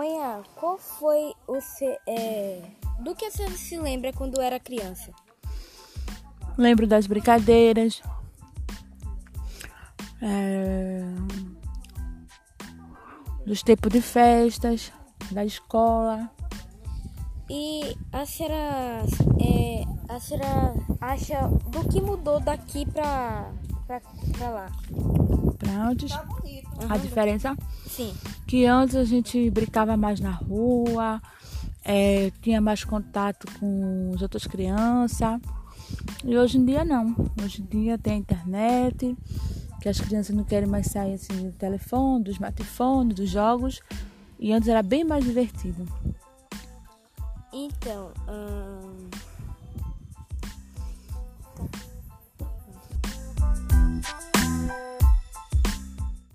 Manhã, qual foi o se, é, do que você se lembra quando era criança? Lembro das brincadeiras. É, dos tempos de festas, da escola. E a senhora, é, a senhora acha do que mudou daqui pra, pra, pra lá? Antes, a diferença Sim. que antes a gente brincava mais na rua, é, tinha mais contato com as outras crianças. E hoje em dia não. Hoje em dia tem a internet, que as crianças não querem mais sair assim, do telefone, do smartphone, dos jogos. E antes era bem mais divertido. Então, ahn,